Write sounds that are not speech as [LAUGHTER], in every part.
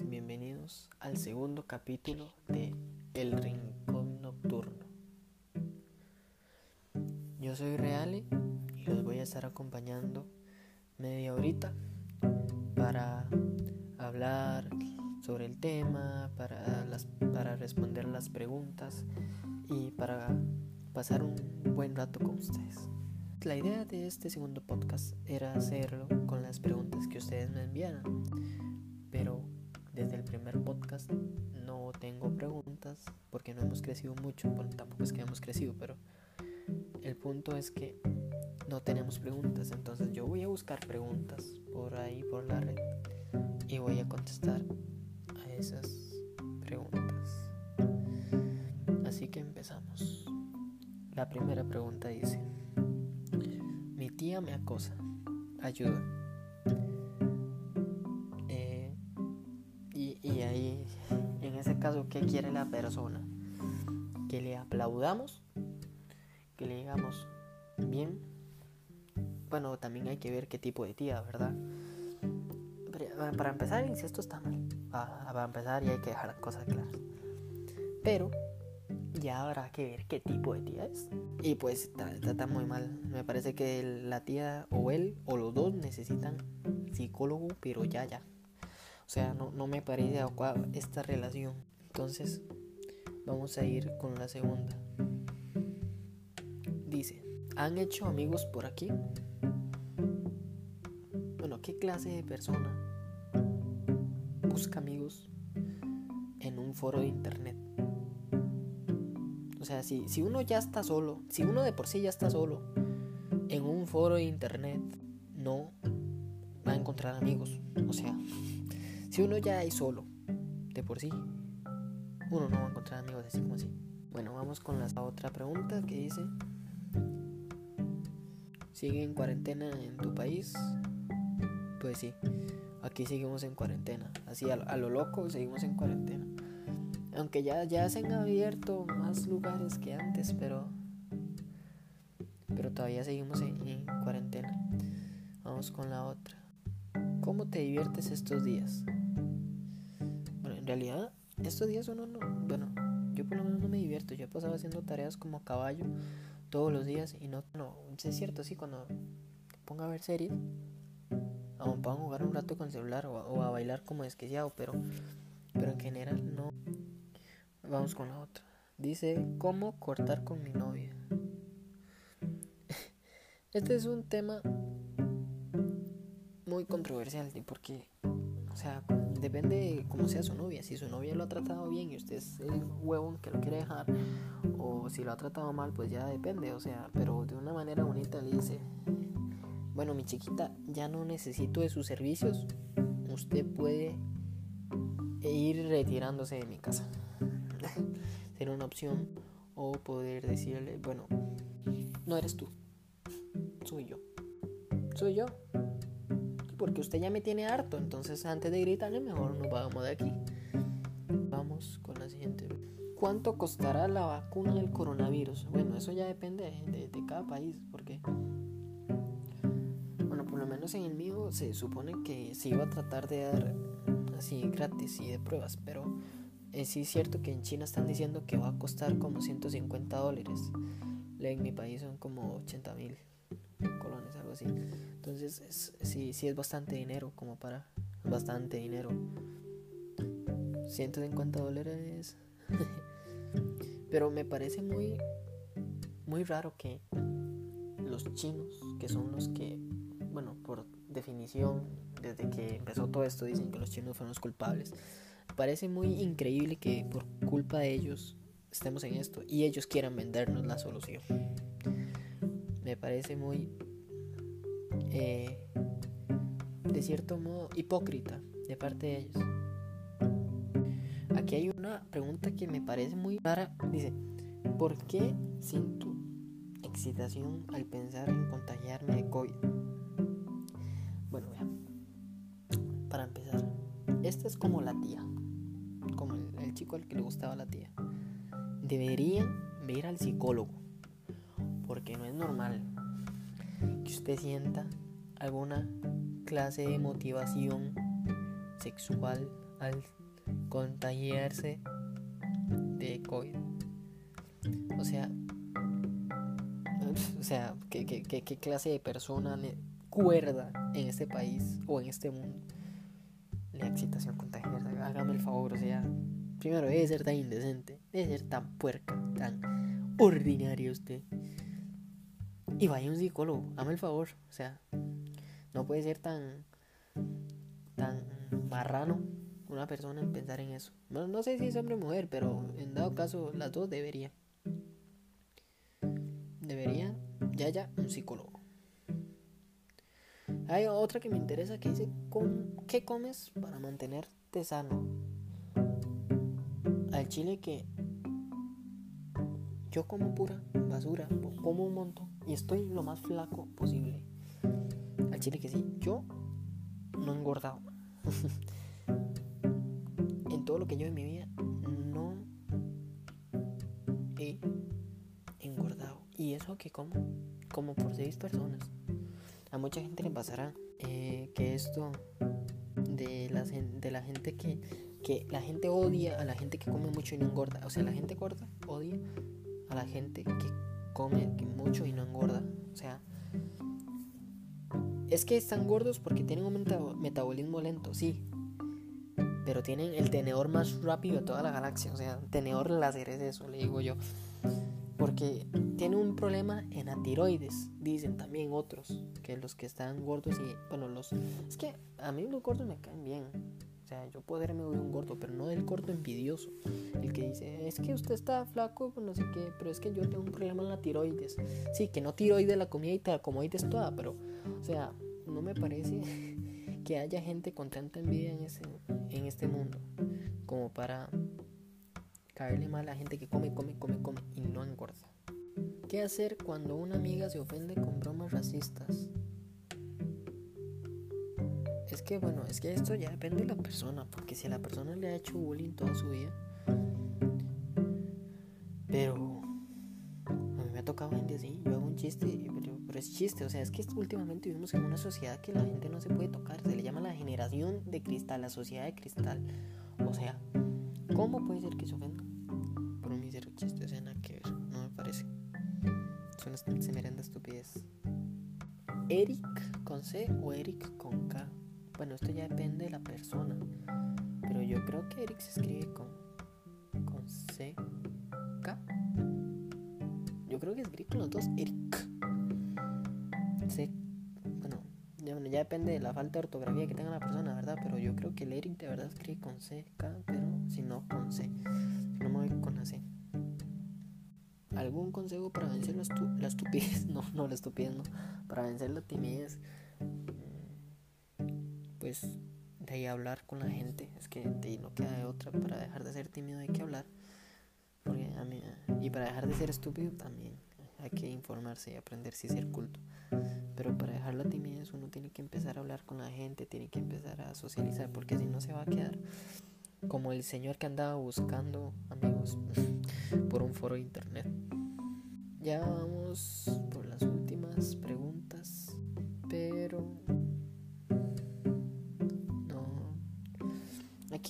bienvenidos al segundo capítulo de El Rincón Nocturno. Yo soy Reale y los voy a estar acompañando media horita para hablar sobre el tema, para, las, para responder las preguntas y para pasar un buen rato con ustedes. La idea de este segundo podcast era hacerlo con las preguntas que ustedes me enviaran, primer podcast no tengo preguntas porque no hemos crecido mucho, bueno, tampoco es que hemos crecido, pero el punto es que no tenemos preguntas, entonces yo voy a buscar preguntas por ahí, por la red, y voy a contestar a esas preguntas. Así que empezamos. La primera pregunta dice, mi tía me acosa, ayuda. En ese caso, ¿qué quiere la persona? Que le aplaudamos, que le digamos, bien. Bueno, también hay que ver qué tipo de tía, ¿verdad? Para empezar, el incesto está mal. Ah, Para empezar, y hay que dejar cosas claras. Pero ya habrá que ver qué tipo de tía es. Y pues está muy mal. Me parece que la tía o él o los dos necesitan psicólogo, pero ya, ya. O sea, no, no me parece adecuada esta relación. Entonces, vamos a ir con la segunda. Dice, ¿han hecho amigos por aquí? Bueno, ¿qué clase de persona busca amigos en un foro de internet? O sea, si, si uno ya está solo, si uno de por sí ya está solo en un foro de internet, no va a encontrar amigos. O sea, si uno ya es solo de por sí, uno no va a encontrar amigos así como así. Bueno, vamos con la otra pregunta que dice, ¿sigue en cuarentena en tu país? Pues sí, aquí seguimos en cuarentena. Así a, a lo loco seguimos en cuarentena. Aunque ya, ya se han abierto más lugares que antes, pero pero todavía seguimos en, en, cuarentena. Vamos con la otra. ¿Cómo te diviertes estos días? Bueno, en realidad, estos días uno no. Bueno, yo por lo menos no me divierto. Yo he pasado haciendo tareas como caballo todos los días y no. No, es cierto, sí, cuando pongo a ver series, aún puedo jugar un rato con el celular o, o a bailar como desquiciado, pero, pero en general no. Vamos con la otra. Dice, ¿cómo cortar con mi novia? [LAUGHS] Este es un tema muy controversial, porque, o sea, depende de cómo sea su novia. Si su novia lo ha tratado bien y usted es el huevón que lo quiere dejar, o si lo ha tratado mal, pues ya depende, o sea, pero de una manera bonita le dice, bueno, mi chiquita, ya no necesito de sus servicios, usted puede ir retirándose de mi casa. [LAUGHS] Sería una opción, o poder decirle, bueno, no eres tú soy yo. Soy yo. Porque usted ya me tiene harto, entonces antes de gritarle mejor nos vamos de aquí. Vamos con la siguiente. ¿Cuánto costará la vacuna del coronavirus? Bueno, eso ya depende de, de cada país, porque bueno, por lo menos en el mío se supone que se iba a tratar de dar así gratis y de pruebas, pero eh, sí es cierto que en China están diciendo que va a costar como 150 dólares. En mi país son como 80 mil así. Entonces, es, sí, sí es bastante dinero, como para. Bastante dinero. 150 dólares. [LAUGHS] Pero me parece muy. Muy raro que los chinos, que son los que. Bueno, por definición, desde que empezó todo esto, dicen que los chinos fueron los culpables. Parece muy increíble que por culpa de ellos estemos en esto y ellos quieran vendernos la solución me parece muy, eh, de cierto modo, hipócrita de parte de ellos. Aquí hay una pregunta que me parece muy rara. Dice, ¿por qué siento excitación al pensar en contagiarme de COVID? Bueno, vean, para empezar, esta es como la tía, como el, chico al que le gustaba la tía. Deberían ver al psicólogo porque no es normal que usted sienta alguna clase de motivación sexual al contagiarse de COVID. O sea, [LAUGHS] o sea, ¿qué, qué, qué clase de persona cuerda en este país o en este mundo la excitación contagiosa? Hágame el favor, o sea, primero debe ser tan indecente, debe ser tan puerca, tan ordinario usted. Y vaya un psicólogo, hágame el favor, o sea, no puede ser tan tan marrano una persona en pensar en eso. Bueno, no sé si es hombre o mujer, pero en dado caso las dos deberían. Deberían, ya ya, un psicólogo. Hay otra que me interesa que dice, ¿qué comes para mantenerte sano? Al chile que yo como pura basura, como un montón y estoy lo más flaco posible. Al chile que sí, yo no he engordado. [LAUGHS] en todo lo que yo en mi vida no he engordado. Y eso que como, como por seis personas. A mucha gente le pasará eh, que esto de la, de la gente que, que la gente odia a la gente que come mucho y no engorda. O sea, la gente gorda odia a la gente que come mucho y no engorda. O sea, es que están gordos porque tienen un metabolismo lento, sí. Pero tienen el tenedor más rápido de toda la galaxia. O sea, tenedor láser es eso, le digo yo. Porque tiene un problema en la dicen también otros. Que los que están gordos y. Bueno, los. Es que a mí los gordos me caen bien. Sea, yo puedo darme un gordo, pero no del gordo envidioso. El que dice, es que usted está flaco, pues no sé qué, pero es que yo tengo un problema en la tiroides. Sí, que no tiroides la comida y te la es toda, pero, o sea, no me parece [LAUGHS] que haya gente con tanta envidia en, ese, en este mundo como para caerle mal a la gente que come, come, come, come y no engorda. ¿Qué hacer cuando una amiga se ofende con bromas racistas? Bueno, es que esto ya depende de la persona, porque si a la persona le ha hecho bullying toda su vida, pero a mí me ha tocado gente así, yo hago un chiste, pero, es chiste, o sea, es que últimamente vivimos en una sociedad que la gente no se puede tocar, se le llama la generación de cristal, la sociedad de cristal, o sea, ¿cómo puede ser que se ofenda por un mísero chiste? O sea, nada que ver, no me parece, suena semerenda estupidez. Eric con C o Eric con K. Bueno, esto ya depende de la persona. Pero yo creo que Eric se escribe con, con C, K. Yo creo que escribe con los dos Eric. C. Bueno, ya, depende de la falta de ortografía que tenga la persona, ¿verdad? Pero yo creo que el Eric de verdad escribe con C, K, pero si no con C. Si no me voy con la C. ¿Algún consejo para vencer la, la estupidez? [LAUGHS] No, no, la estupidez no. Para vencer la timidez pues de ahí hablar con la gente. Es que de ahí no queda de otra. Para dejar de ser tímido hay que hablar. Porque a mí, y para dejar de ser estúpido también hay que informarse y aprender si ser culto. Pero para dejar la timidez uno tiene que empezar a hablar con la gente, tiene que empezar a socializar, porque si no se va a quedar como el señor que andaba buscando amigos [LAUGHS] por un foro de internet. Ya vamos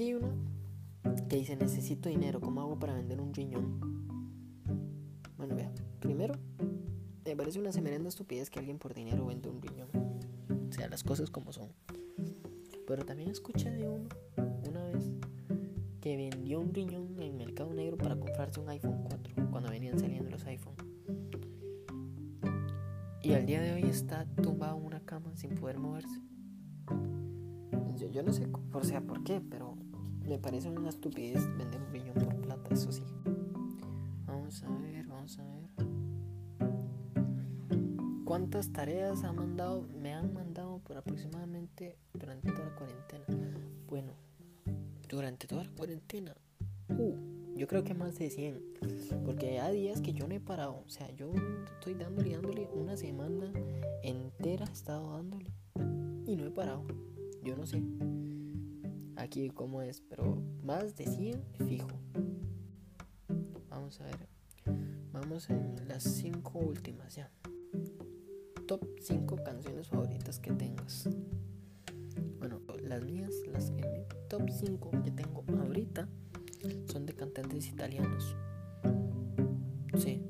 Aquí una que dice necesito dinero, ¿cómo hago para vender un riñón? Bueno, vea, primero, me parece una semerenda estupidez que alguien por dinero vende un riñón. O sea, las cosas como son. Pero también escuché de uno una vez que vendió un riñón en el mercado negro para comprarse un iPhone 4 cuando venían saliendo los iPhone. Y al día de hoy está tumbado en una cama sin poder moverse. Yo, yo no sé, o sea, por qué, pero me parece una estupidez vender un riñón por plata, eso sí. Vamos a ver, vamos a ver. ¿Cuántas tareas ha mandado, me han mandado por aproximadamente durante toda la cuarentena? Bueno, durante toda la cuarentena. Uh, yo creo que más de 100. Porque hay días que yo no he parado. O sea, yo estoy dándole, dándole una semana entera, he estado dándole. Y no he parado. Yo no sé aquí cómo es, pero más de 100 fijo. Vamos a ver. Vamos en las 5 últimas ya. Top 5 canciones favoritas que tengas. Bueno, las mías, las que mi top 5 que tengo ahorita, son de cantantes italianos. Sí.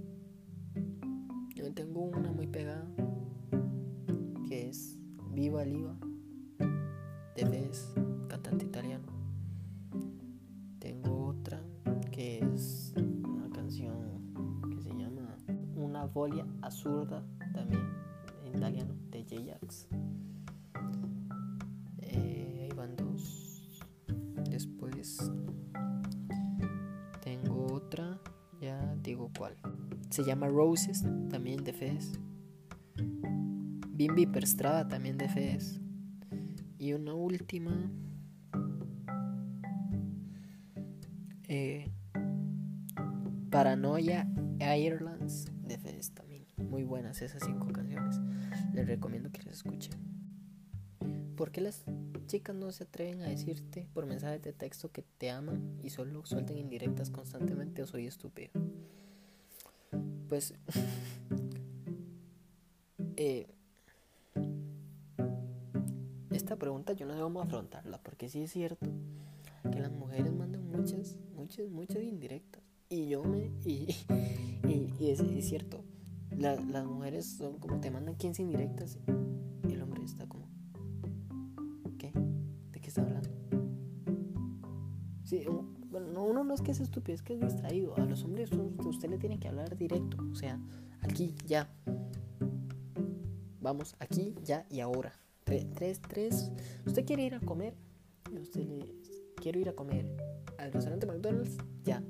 Yo tengo una muy pegada que es Viva Liva folia absurda también en italiano de J-Ax. Eh, ahí van dos. Después tengo otra, ya digo cuál. Se llama Roses, también de Fez. Bimbi Perstrada, también de Fez. Y una última. Eh, Paranoia Airlines también. Muy buenas esas cinco canciones. Les recomiendo que las escuchen. ¿Por qué las chicas no se atreven a decirte por mensajes de texto que te aman y solo suelten indirectas constantemente o soy estúpido? Pues... [LAUGHS] eh, esta pregunta yo no sé cómo afrontarla, porque sí es cierto que las mujeres mandan muchas, muchas, muchas indirectas. Y yo me... Y, [LAUGHS] y, y es, cierto, la, las mujeres son como te mandan 15 indirectas y el hombre está como... ¿Qué? ¿De qué está hablando? Sí, bueno, no, uno no es que es estúpido, es que es distraído. A los hombres usted le tiene que hablar directo. O sea, aquí, ya. Vamos, aquí, ya y ahora. Tres, tres, Usted quiere ir a comer. Usted le quiero ir a comer al restaurante McDonald's, ya.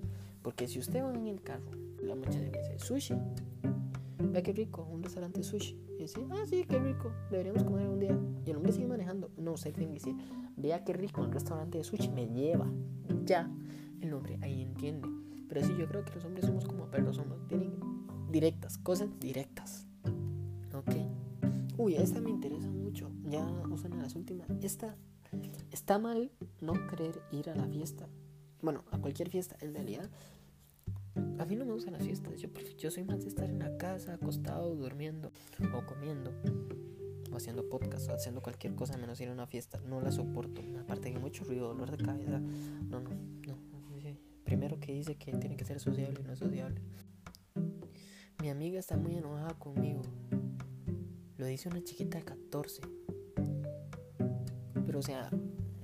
Porque si usted va en el carro, la muchacha dice sushi. Vea qué rico, un restaurante sushi. Y dice, ah, sí, qué rico, deberíamos comer un día. Y el hombre sigue manejando. No, usted tiene que decir, vea qué rico, un restaurante de sushi me lleva. Ya, el hombre ahí entiende. Pero sí, yo creo que los hombres somos como perros, somos, tienen directas, cosas directas. Ok. Uy, esta me interesa mucho. Ya usan las últimas. Esta está mal no querer ir a la fiesta. Bueno, a cualquier fiesta. En realidad, a mí no me gustan las fiestas. Yo, yo soy más de estar en la casa, acostado, durmiendo o comiendo. O haciendo podcast o haciendo cualquier cosa menos ir a una fiesta. No la soporto. Aparte de mucho ruido, dolor de cabeza. No, no, no. Primero que dice que tiene que ser sociable y no es sociable. Mi amiga está muy enojada conmigo. Lo dice una chiquita de 14. Pero o sea,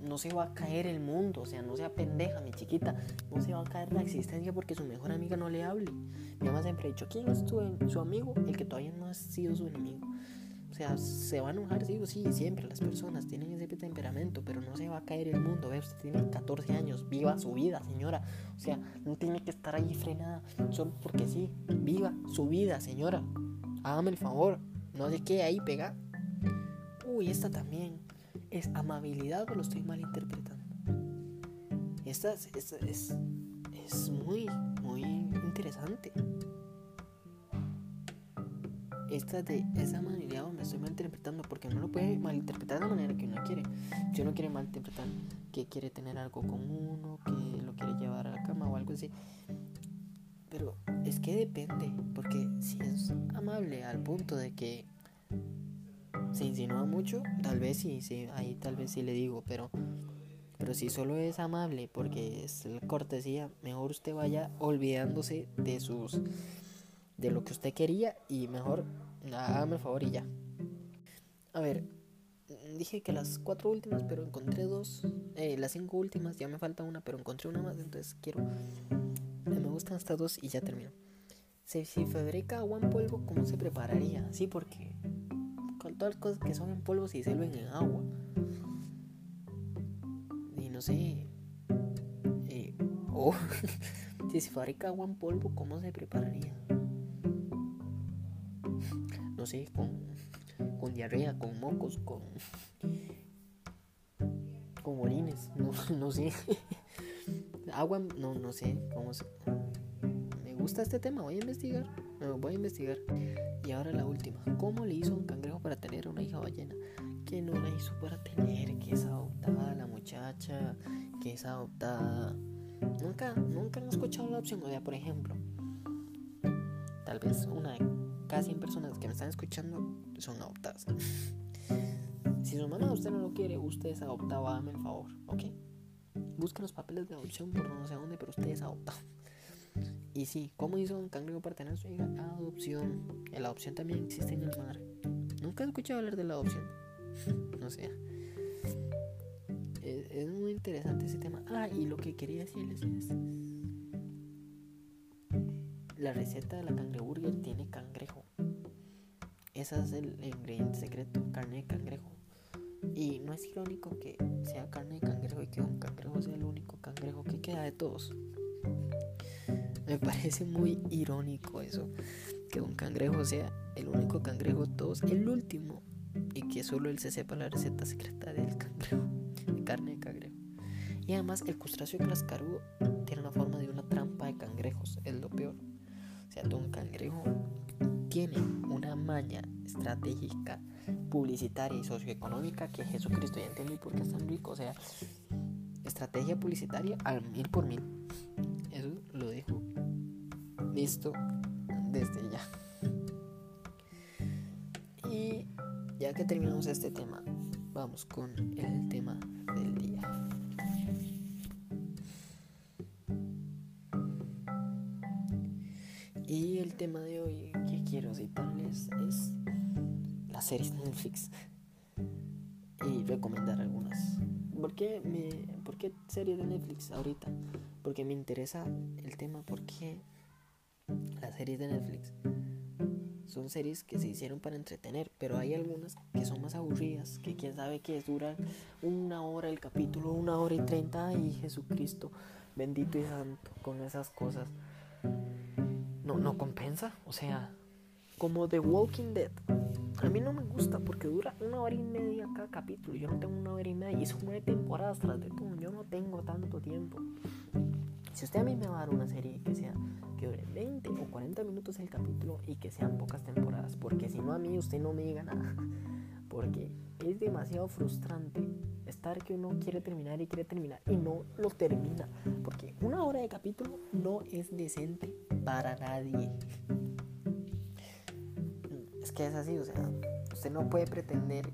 no se va a caer el mundo, o sea, no sea pendeja, mi chiquita, no se va a caer la existencia porque su mejor amiga no le hable. Mi mamá siempre ha dicho, ¿quién es tu, su amigo? El que todavía no ha sido su enemigo. O sea, se va a enojar, sí, sí, siempre las personas tienen ese temperamento, pero no se va a caer el mundo. Ve, usted tiene 14 años, viva su vida, señora. O sea, no tiene que estar ahí frenada solo porque sí. Viva su vida, señora. Hágame el favor. No sé qué ahí pega. Uy, esta también. ¿Es amabilidad o lo estoy malinterpretando? Esta es, es, es, muy, muy interesante. Esta de esa manera me estoy malinterpretando porque uno lo puede malinterpretar de la manera que uno quiere. Si uno quiere malinterpretar que quiere tener algo con uno, que lo quiere llevar a la cama o algo así. Pero es que depende, porque si es amable al punto de que se insinúa mucho, tal vez sí, sí, ahí tal vez sí le digo, pero pero si solo es amable porque es cortesía, mejor usted vaya olvidándose de sus de lo que usted quería y mejor hágame el favor y ya. A ver, dije que las cuatro últimas, pero encontré dos. Eh, las cinco últimas, ya me falta una, pero encontré una más, entonces quiero. Me gustan estas dos y ya termino. Si, fabrica agua polvo, ¿cómo se prepararía? Sí, porque todas las cosas que son en polvo se disuelven en agua. Y no sé. Eh, [LAUGHS] si se fabrica agua en polvo, ¿cómo se prepararía? No sé, con, con diarrea, con mocos, con. con orines, no, [LAUGHS] no sé. agua, no, no sé cómo se. Me gusta este tema, voy a investigar. Voy a investigar. Y ahora la última. ¿Cómo le hizo un cangrejo para tener una hija ballena? Que no la hizo para tener, que es adoptada la muchacha, que es adoptada. Nunca, nunca han escuchado la opción. O sea, por ejemplo, tal vez una de cada 100 personas que me están escuchando son adoptadas. [LAUGHS] Si su mamá usted no lo quiere, usted es adoptado, hágame el favor, ¿ok? Busquen los papeles de adopción por no sé dónde, pero usted es adoptado. Y sí, ¿cómo hizo un cangrejo para tener su hija? Adopción. La adopción también existe en el mar. Nunca he escuchado hablar de la adopción. [LAUGHS] no sé. Es, es, muy interesante ese tema. Ah, y lo que quería decirles es. La receta de la cangreburger tiene cangrejo. Ese es el ingrediente secreto, carne de cangrejo. Y no es irónico que sea carne de cangrejo y que un cangrejo sea el único cangrejo que queda de todos. Me parece muy irónico eso, que un cangrejo sea el único cangrejo todos, el último, y que solo él se sepa la receta secreta del cangrejo, de carne de cangrejo. Y además el crustáceo cascarudo tiene una forma de una trampa de cangrejos, es lo peor. O sea, un cangrejo tiene una maña estratégica publicitaria y socioeconómica que Jesucristo ya entendí por qué es tan rico. O sea, estrategia publicitaria al mil por mil. Eso lo dejo listo desde ya. Y ya que terminamos este tema, vamos con el tema del día. Y el tema de hoy que quiero citarles es series de Netflix y recomendar algunas. ¿Por qué, me, ¿Por qué series de Netflix ahorita? Porque me interesa el tema porque las series de Netflix son series que se hicieron para entretener, pero hay algunas que son más aburridas, que quién sabe que duran una hora el capítulo, una hora y treinta, y Jesucristo, bendito y santo, con esas cosas. No, no compensa, o sea, como The Walking Dead. A mí no me gusta porque dura una hora y media cada capítulo. Yo no tengo una hora y media y son nueve temporadas tras de todo. Yo no tengo tanto tiempo. Si usted a mí me va a dar una serie que sea que dure 20 o 40 minutos el capítulo y que sean pocas temporadas, porque si no a mí usted no me diga nada. [LAUGHS] Porque es demasiado frustrante estar que uno quiere terminar y quiere terminar y no lo termina. Porque una hora de capítulo no es decente para nadie que es así, o sea, usted no puede pretender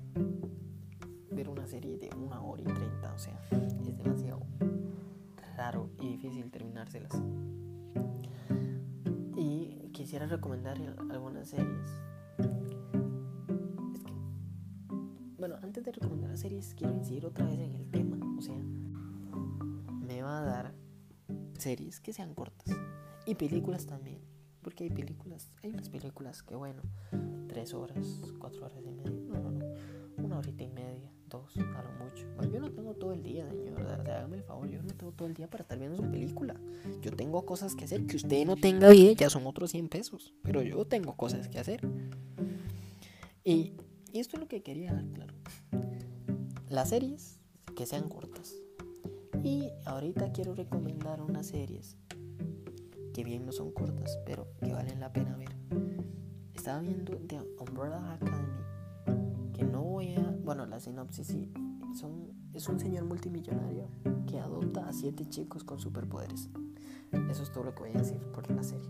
ver una serie de una hora y treinta, o sea, es demasiado raro y difícil terminárselas. Y quisiera recomendar algunas series. Bueno, antes de recomendar las series, quiero incidir otra vez en el tema, o sea, me va a dar series que sean cortas y películas también, porque hay películas, hay unas películas que bueno, tres horas, cuatro horas y media. No, no, no. Una horita y media, a lo mucho. yo no tengo todo el día, señor. hágame el favor, yo no tengo todo el día para estar viendo su película. Yo tengo cosas que hacer. Que usted no tenga vida, ya son otros 100 pesos. Pero yo tengo cosas que hacer. Y, y esto es lo que quería dar claro. Las series que sean cortas. Y ahorita quiero recomendar unas series que bien no son cortas, pero que valen la pena ver estaba viendo The Umbrella Academy, que no voy a... Bueno, la sinopsis sí, son, es un señor multimillonario que adopta a siete chicos con superpoderes. Eso es todo lo que voy a decir por la serie.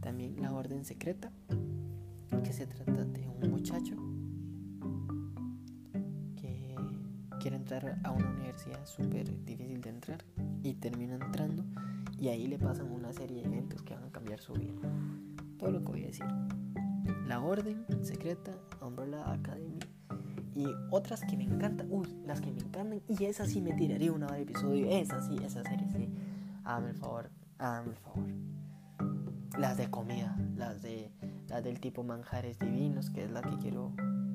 También La Orden Secreta, que se trata de un muchacho que quiere entrar a una universidad súper difícil de entrar y termina entrando y ahí le pasan una serie de eventos que van a cambiar su vida todo lo que voy a decir. La Orden Secreta, Umbrella Academy y otras que me encantan. Uy, las que me encantan. Y esas sí me tiraría una de episodio. Esas sí, esas series sí. Hágame el favor, hágame el favor. Las de comida, las de las del tipo Manjares Divinos, que es la que quiero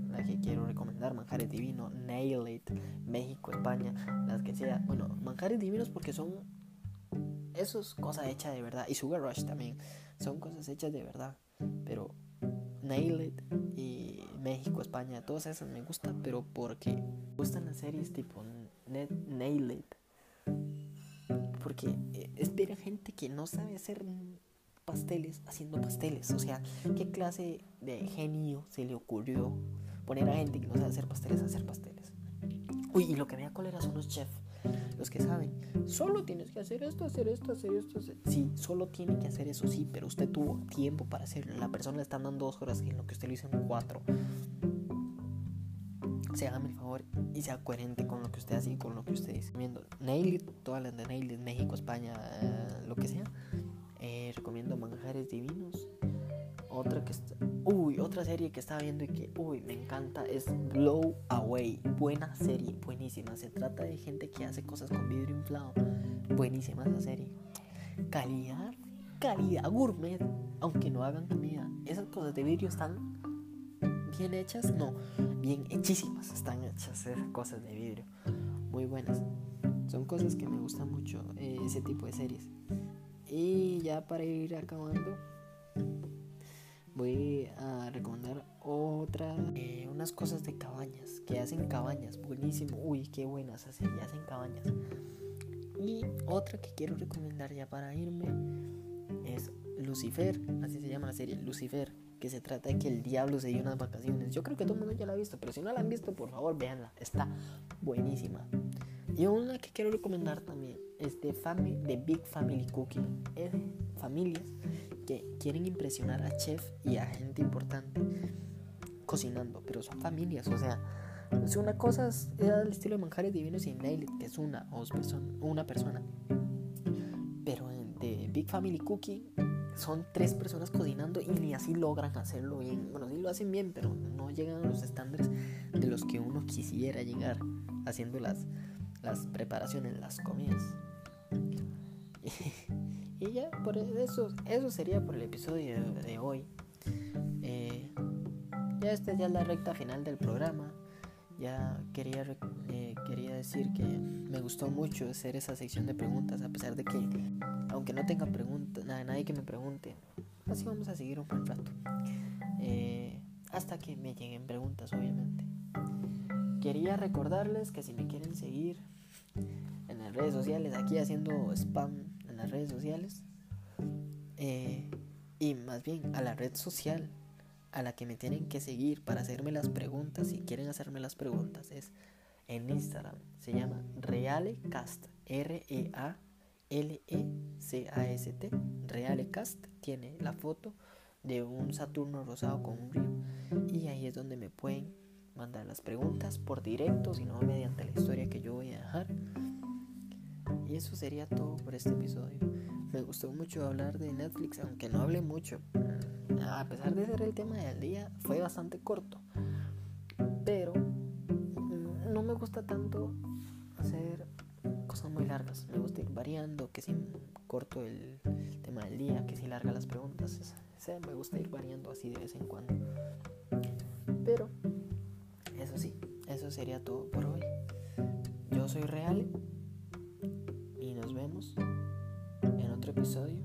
la que quiero recomendar, Manjares Divinos, Nail It, México, España, las que sea. Bueno, Manjares Divinos porque son eso es cosa hecha de verdad. Y Sugar Rush también. Son cosas hechas de verdad. Pero Nail It y México, España, todas esas me gustan. Pero porque me gustan las series tipo Nail It. Porque eh, es ver a gente que no sabe hacer pasteles haciendo pasteles. O sea, ¿qué clase de genio se le ocurrió poner a gente que no sabe hacer pasteles a hacer pasteles? Uy, y lo que me da cólera son los chefs los que saben, solo tienes que hacer esto, hacer esto, hacer esto. Sí, solo tiene que hacer eso, sí, pero usted tuvo tiempo para hacerlo. La persona le están dando dos horas en lo que usted lo hizo en cuatro. se haga el favor y sea coherente con lo que usted hace y con lo que usted dice. Viendo Nail todas las de Nail México, España, eh, lo que sea. Eh, recomiendo Manjares Divinos. Otra que está, uy, otra serie que estaba viendo y que, uy, me encanta es Blow Away. Buena serie, buenísima. Se trata de gente que hace cosas con vidrio inflado. Buenísima esa serie. Calidad, calidad gourmet, aunque no hagan comida. Esas cosas de vidrio están bien hechas, no, bien hechísimas están hechas esas cosas de vidrio. Muy buenas. Son cosas que me gustan mucho, eh, ese tipo de series. Y ya para ir acabando, voy a recomendar otra, unas cosas de cabañas, que hacen cabañas, buenísimo. Uy, qué buenas hacen, cabañas. Y otra que quiero recomendar ya para irme es Lucifer, así se llama la serie, Lucifer que se trata de que el diablo se dio unas vacaciones. Yo creo que todo el mundo ya la ha visto, pero si no la han visto, por favor, véanla. Está buenísima. Y una que quiero recomendar también es de, family, de Big Family Cooking. Es familias que quieren impresionar a chef y a gente importante cocinando, pero son familias, o sea, es una cosa es el estilo de manjares divinos y nail que es una o una persona. Pero de Big Family Cooking son tres personas cocinando y ni así logran hacerlo bien. Bueno, sí lo hacen bien, pero no llegan a los estándares de los que uno quisiera llegar haciendo las, las preparaciones, las comidas. [LAUGHS] y ya, por eso, eso sería por el episodio de hoy. Eh, ya esta es la recta final del programa. Ya quería, eh, quería decir que me gustó mucho hacer esa sección de preguntas, a pesar de que aunque no tenga preguntas, nada, nadie que me pregunte, así vamos a seguir un buen rato. Eh, hasta que me lleguen preguntas, obviamente. Quería recordarles que si me quieren seguir en las redes sociales, aquí haciendo spam en las redes sociales, eh, y más bien a la red social a la que me tienen que seguir para hacerme las preguntas, si quieren hacerme las preguntas, es en Instagram. Se llama Realecast. R-E-A L-E-C-A-S-T, Realecast, tiene la foto de un Saturno rosado con un río. Y ahí es donde me pueden mandar las preguntas por directo, si no mediante la historia que yo voy a dejar. Y eso sería todo por este episodio. Me gustó mucho hablar de Netflix, aunque no hablé mucho. A pesar de ser el tema del día, fue bastante corto. Pero mm, no me gusta tanto hacer cosas muy largas. Me gusta ir variando, que si corto el, tema del día, que si larga las preguntas. me gusta ir variando así de vez en cuando. Pero, eso sí, eso sería todo por hoy. Yo soy Real y nos